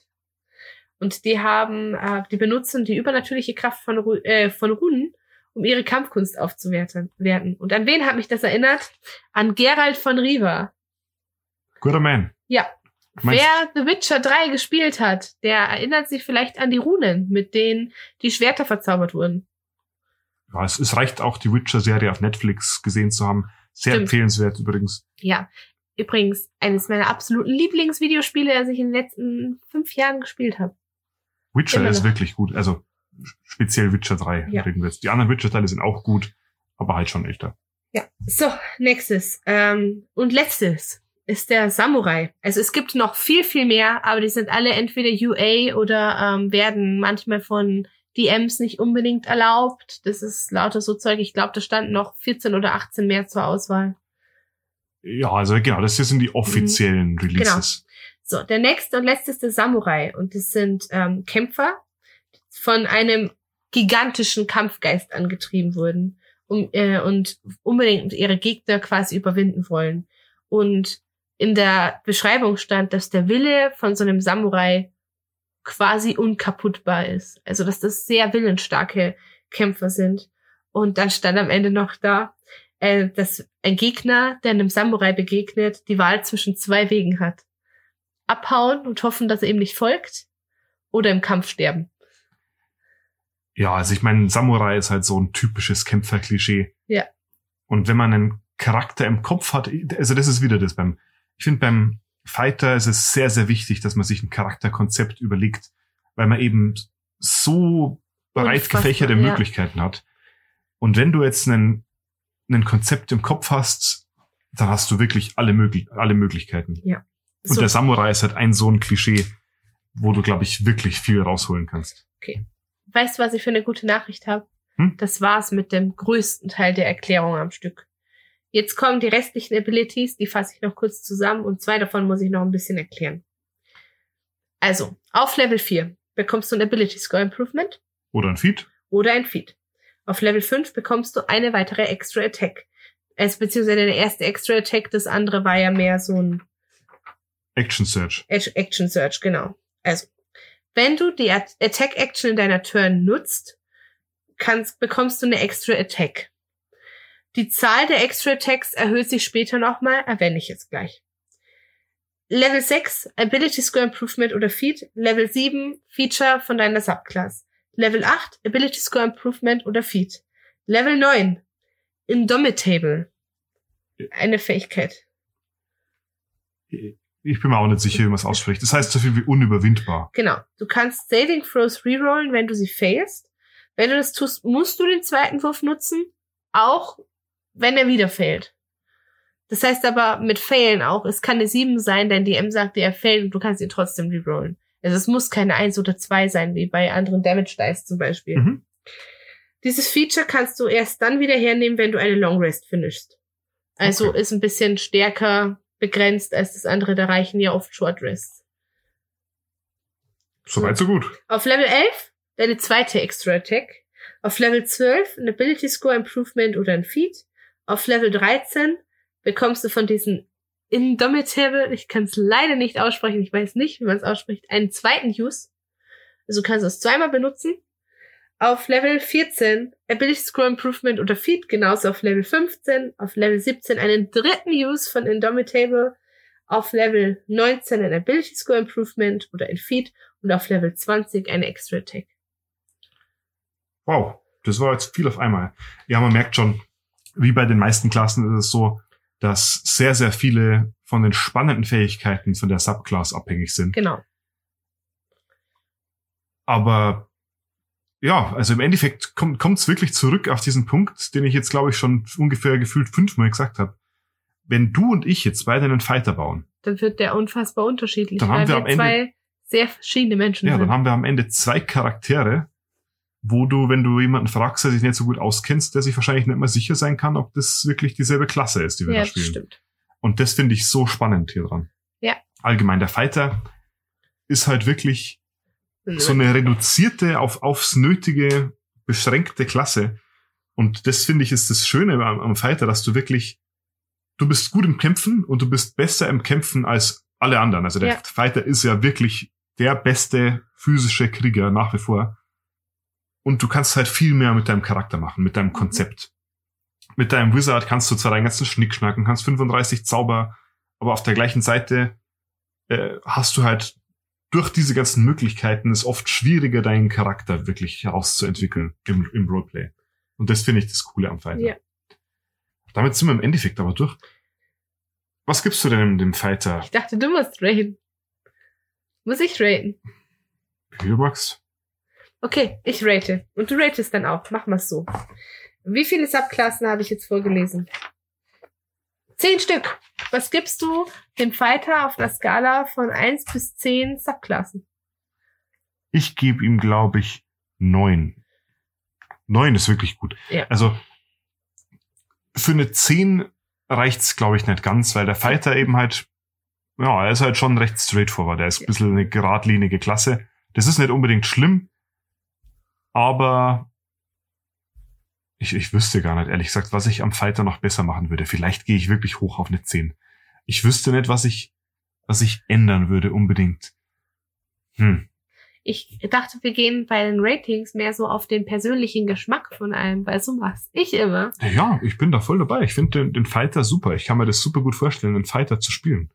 Und die haben, äh, die benutzen die übernatürliche Kraft von, Ru äh, von Runen, um ihre Kampfkunst aufzuwerten. Werden. Und an wen hat mich das erinnert? An Gerald von Riva. Guter Man. Ja. Meinst- Wer The Witcher 3 gespielt hat, der erinnert sich vielleicht an die Runen, mit denen die Schwerter verzaubert wurden. Ja, es, es reicht auch, die Witcher-Serie auf Netflix gesehen zu haben. Sehr Stimmt. empfehlenswert übrigens. Ja. Übrigens, eines meiner absoluten Lieblingsvideospiele, das ich in den letzten fünf Jahren gespielt habe. Witcher ist wirklich gut. Also speziell Witcher 3 Ja. reden wir jetzt. Die anderen Witcher-Teile sind auch gut, aber halt schon älter. Ja. So, nächstes. Ähm, und letztes ist der Samurai. Also es gibt noch viel, viel mehr, aber die sind alle entweder UA oder ähm, werden manchmal von DMs nicht unbedingt erlaubt. Das ist lauter so Zeug. Ich glaube, da standen noch 14 oder 18 mehr zur Auswahl. Ja, also genau, das hier sind die offiziellen Releases. So, der nächste und letzte ist der Samurai. Und das sind ähm, Kämpfer, von einem gigantischen Kampfgeist angetrieben wurden um, äh, und unbedingt ihre Gegner quasi überwinden wollen. Und in der Beschreibung stand, dass der Wille von so einem Samurai quasi unkaputtbar ist. Also, dass das sehr willensstarke Kämpfer sind. Und dann stand am Ende noch da, äh, dass ein Gegner, der einem Samurai begegnet, die Wahl zwischen zwei Wegen hat. Abhauen und hoffen, dass er ihm nicht folgt oder im Kampf sterben. Ja, also ich meine, Samurai ist halt so ein typisches Kämpferklischee. Ja. Und wenn man einen Charakter im Kopf hat, also das ist wieder das beim, ich finde beim Fighter ist es sehr, sehr wichtig, dass man sich ein Charakterkonzept überlegt, weil man eben so breit gefächerte ja. Möglichkeiten hat. Und wenn du jetzt einen, einen Konzept im Kopf hast, dann hast du wirklich alle, möglich alle Möglichkeiten. Und So, der Samurai ist halt ein so ein Klischee, wo du, glaube ich, wirklich viel rausholen kannst. weißt du, was ich für eine gute Nachricht habe? Hm? Das war's mit dem größten Teil der Erklärung am Stück. Jetzt kommen die restlichen Abilities, die fasse ich noch kurz zusammen und zwei davon muss ich noch ein bisschen erklären. Also, auf Level 4 bekommst du ein Ability Score Improvement Oder ein Feed. oder ein Feed. Auf Level 5 bekommst du eine weitere Extra Attack. Also, beziehungsweise der erste Extra Attack, das andere war ja mehr so ein Action Search. Ac- Action Search, genau. Also, wenn du die At- Attack Action in deiner Turn nutzt, kannst, bekommst du eine Extra Attack. Die Zahl der Extra Attacks erhöht sich später nochmal, erwähne ich jetzt gleich. Level 6, Ability Score Improvement oder Feat. Level 7, Feature von deiner Subclass. Level 8, Ability Score Improvement oder Feat. Level 9, Indomitable. Eine Fähigkeit. Ich bin mir auch nicht sicher, wie man es ausspricht. Das heißt so viel wie unüberwindbar. Genau. Du kannst Saving Throws rerollen, wenn du sie failst. Wenn du das tust, musst du den zweiten Wurf nutzen, auch wenn er wieder failt. Das heißt aber mit Failen auch, es kann eine 7 sein, dein DM sagt dir, er failt und du kannst ihn trotzdem rerollen. Also es muss keine 1 oder 2 sein, wie bei anderen Damage Dice zum Beispiel. Mhm. Dieses Feature kannst du erst dann wieder hernehmen, wenn du eine Long Rest finishst. Also Okay. ist ein bisschen stärker begrenzt als das andere, da reichen ja oft Short Rests. Soweit so gut. Auf Level 11 deine zweite Extra Attack. Auf Level 12 ein Ability Score Improvement oder ein Feat. Auf Level 13 bekommst du von diesen Indomitable, ich kann es leider nicht aussprechen, ich weiß nicht, wie man es ausspricht, einen zweiten Use. Also du kannst es zweimal benutzen. Auf Level 14 Ability Score Improvement oder Feat, genauso auf Level 15. Auf Level 17 einen dritten Use von Indomitable. Auf Level 19 ein Ability Score Improvement oder ein Feat und auf Level 20 eine Extra Attack. Wow, das war jetzt viel auf einmal. Ja, man merkt schon, wie bei den meisten Klassen ist es so, dass sehr, sehr viele von den spannenden Fähigkeiten von der Subclass abhängig sind. Genau. Aber ja, also im Endeffekt kommt es wirklich zurück auf diesen Punkt, den ich jetzt, glaube ich, schon ungefähr gefühlt fünfmal gesagt habe. Wenn du und ich jetzt beide einen Fighter bauen, Dann wird der unfassbar unterschiedlich, Dann haben weil wir wir am Ende- zwei sehr verschiedene Menschen ja, sind. dann haben wir am Ende zwei Charaktere, wo du, wenn du jemanden fragst, der sich nicht so gut auskennst, der sich wahrscheinlich nicht mehr sicher sein kann, ob das wirklich dieselbe Klasse ist, die wir ja, da das spielen. stimmt. Und das finde ich so spannend hier dran. Ja. Allgemein, der Fighter ist halt wirklich so eine reduzierte, auf, aufs Nötige beschränkte Klasse. Und das finde ich ist das Schöne am, am Fighter, dass du wirklich du bist gut im Kämpfen und du bist besser im Kämpfen als alle anderen. Also der Ja. Fighter ist ja wirklich der beste physische Krieger nach wie vor. Und du kannst halt viel mehr mit deinem Charakter machen, mit deinem Konzept. Mit deinem Wizard kannst du zwar deinen ganzen Schnickschnacken, kannst 35 Zauber, aber auf der gleichen Seite äh, hast du halt durch diese ganzen Möglichkeiten ist oft schwieriger, deinen Charakter wirklich herauszuentwickeln im, im Roleplay. Und das finde ich das Coole am Fighter. Ja. Damit sind wir im Endeffekt aber durch. Was gibst du denn dem Fighter? Ich dachte, du musst raten. Muss ich raten? Wie du magst. Okay, ich rate. Und du ratest dann auch. Machen wir's so. Wie viele Subklassen habe ich jetzt vorgelesen? Zehn Stück. Was gibst du dem Fighter auf einer Skala von 1 bis 10 Subklassen? Ich gebe ihm, glaube ich, neun. Neun ist wirklich gut. Ja. Also für eine zehn reicht's, glaube ich, nicht ganz, weil der Fighter eben halt, ja, er ist halt schon recht straightforward. Er ist ein bisschen eine geradlinige Klasse. Das ist nicht unbedingt schlimm, aber ich, ich wüsste gar nicht, ehrlich gesagt, was ich am Fighter noch besser machen würde. Vielleicht gehe ich wirklich hoch auf eine 10. Ich wüsste nicht, was ich, was ich ändern würde unbedingt. Hm. Ich dachte, wir gehen bei den Ratings mehr so auf den persönlichen Geschmack von einem, weil so mach's ich immer. Ja, ich bin da voll dabei. Ich finde den, den Fighter super. Ich kann mir das super gut vorstellen, den Fighter zu spielen.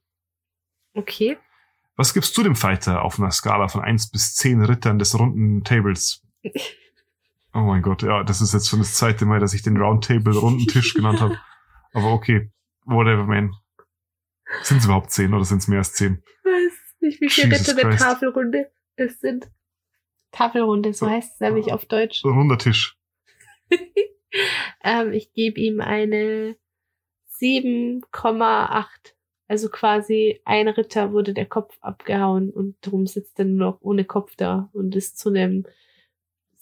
Okay. Was gibst du dem Fighter auf einer Skala von 1 bis 10 Rittern des runden Tables? Oh mein Gott, ja, das ist jetzt schon das zweite Mal, dass ich den Roundtable runden Tisch genannt habe. Aber okay, whatever, man. Sind es überhaupt 10 oder sind es mehr als 10? Ich weiß nicht, wie viele Jesus Ritter der. Tafelrunde es sind. Tafelrunde, so heißt es nämlich auf Deutsch. So ein runder Tisch. Ähm, ich gebe ihm eine 7,8. Also quasi ein Ritter wurde der Kopf abgehauen und darum sitzt er nur noch ohne Kopf da und ist zu einem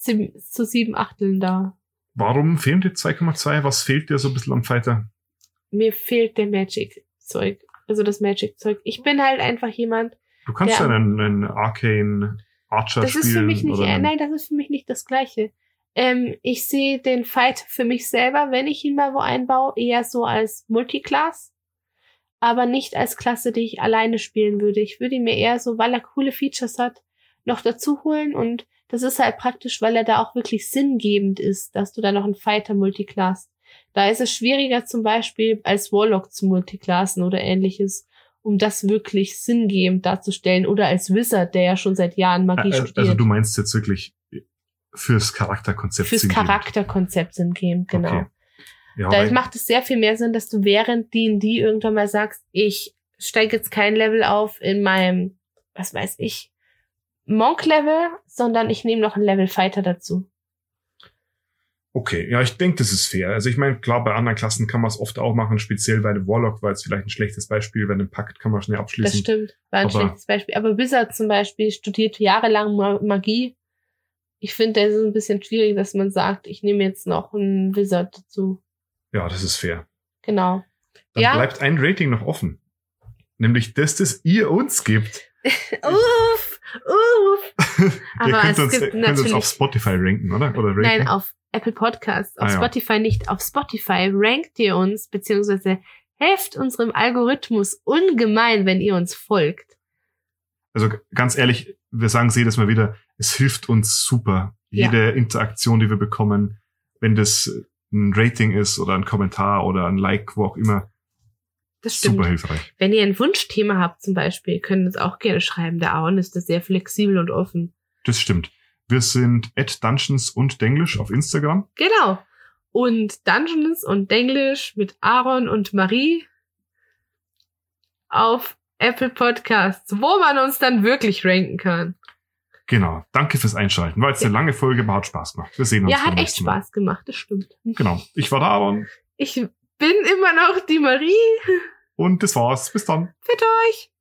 zu sieben Achteln da. Warum fehlen dir 2,2? Was fehlt dir so ein bisschen am Fighter? Mir fehlt der Magic-Zeug. Also das Magic-Zeug. Ich bin halt einfach jemand, Du kannst ja, einen, einen Arcane Archer das spielen. ist für mich nicht, äh, nein, das ist für mich nicht das Gleiche. Ähm, ich sehe den Fight für mich selber, wenn ich ihn mal wo einbaue, eher so als Multiclass, aber nicht als Klasse, die ich alleine spielen würde. Ich würde ihn mir eher so, weil er coole Features hat, noch dazu holen und das ist halt praktisch, weil er da auch wirklich sinngebend ist, dass du da noch einen Fighter multiclass. Da ist es schwieriger zum Beispiel als Warlock zu multiclassen oder ähnliches, um das wirklich sinngebend darzustellen oder als Wizard, der ja schon seit Jahren Magie Äh, studiert. Also du meinst jetzt wirklich fürs Charakterkonzept. Fürs sinngebend. Charakterkonzept sinngebend, genau. Okay. Ja, Da macht es sehr viel mehr Sinn, dass du während D&D irgendwann mal sagst, ich steige jetzt kein Level auf in meinem, was weiß ich, Monk-Level, sondern ich nehme noch einen Level Fighter dazu. okay, ja, ich denke, das ist fair. Also ich meine, klar, bei anderen Klassen kann man es oft auch machen, speziell bei dem Warlock war jetzt vielleicht ein schlechtes Beispiel, weil den Pakt kann man schnell Das abschließen. stimmt, war ein Aber- schlechtes Beispiel. Aber Wizard zum Beispiel studiert jahrelang Ma- Magie. Ich finde, das ist ein bisschen schwierig, dass man sagt, ich nehme jetzt noch einen Wizard dazu. Ja, das ist fair. Genau. Dann Ja. bleibt ein Rating noch offen. Nämlich das, das ihr uns gibt. uff, uff. Aber es uns, gibt könnt uns natürlich- auf Spotify ranken, oder? Oder raten? Nein, auf Apple Podcasts, auf Ah, ja. Spotify nicht. Auf Spotify rankt ihr uns, beziehungsweise helft unserem Algorithmus ungemein, wenn ihr uns folgt. Also ganz ehrlich, wir sagen es jedes Mal wieder, es hilft uns super. Ja. Jede Interaktion, die wir bekommen, wenn das ein Rating ist oder ein Kommentar oder ein Like, wo auch immer, Das stimmt. super hilfreich. Wenn ihr ein Wunschthema habt zum Beispiel, könnt ihr uns auch gerne schreiben. Der Aaron ist da sehr flexibel und offen. Das stimmt. Wir sind at Dungeons und Denglisch auf Instagram. Genau. Und Dungeons und Denglisch mit Aaron und Marie auf Apple Podcasts, wo man uns dann wirklich ranken kann. Genau. Danke fürs Einschalten. War jetzt eine lange Folge, aber hat Spaß gemacht. Wir sehen uns Ja, hat echt. Spaß gemacht, das stimmt. Genau. Ich war der Aaron Ich bin immer noch die Marie. Und das war's. Bis dann. Für euch.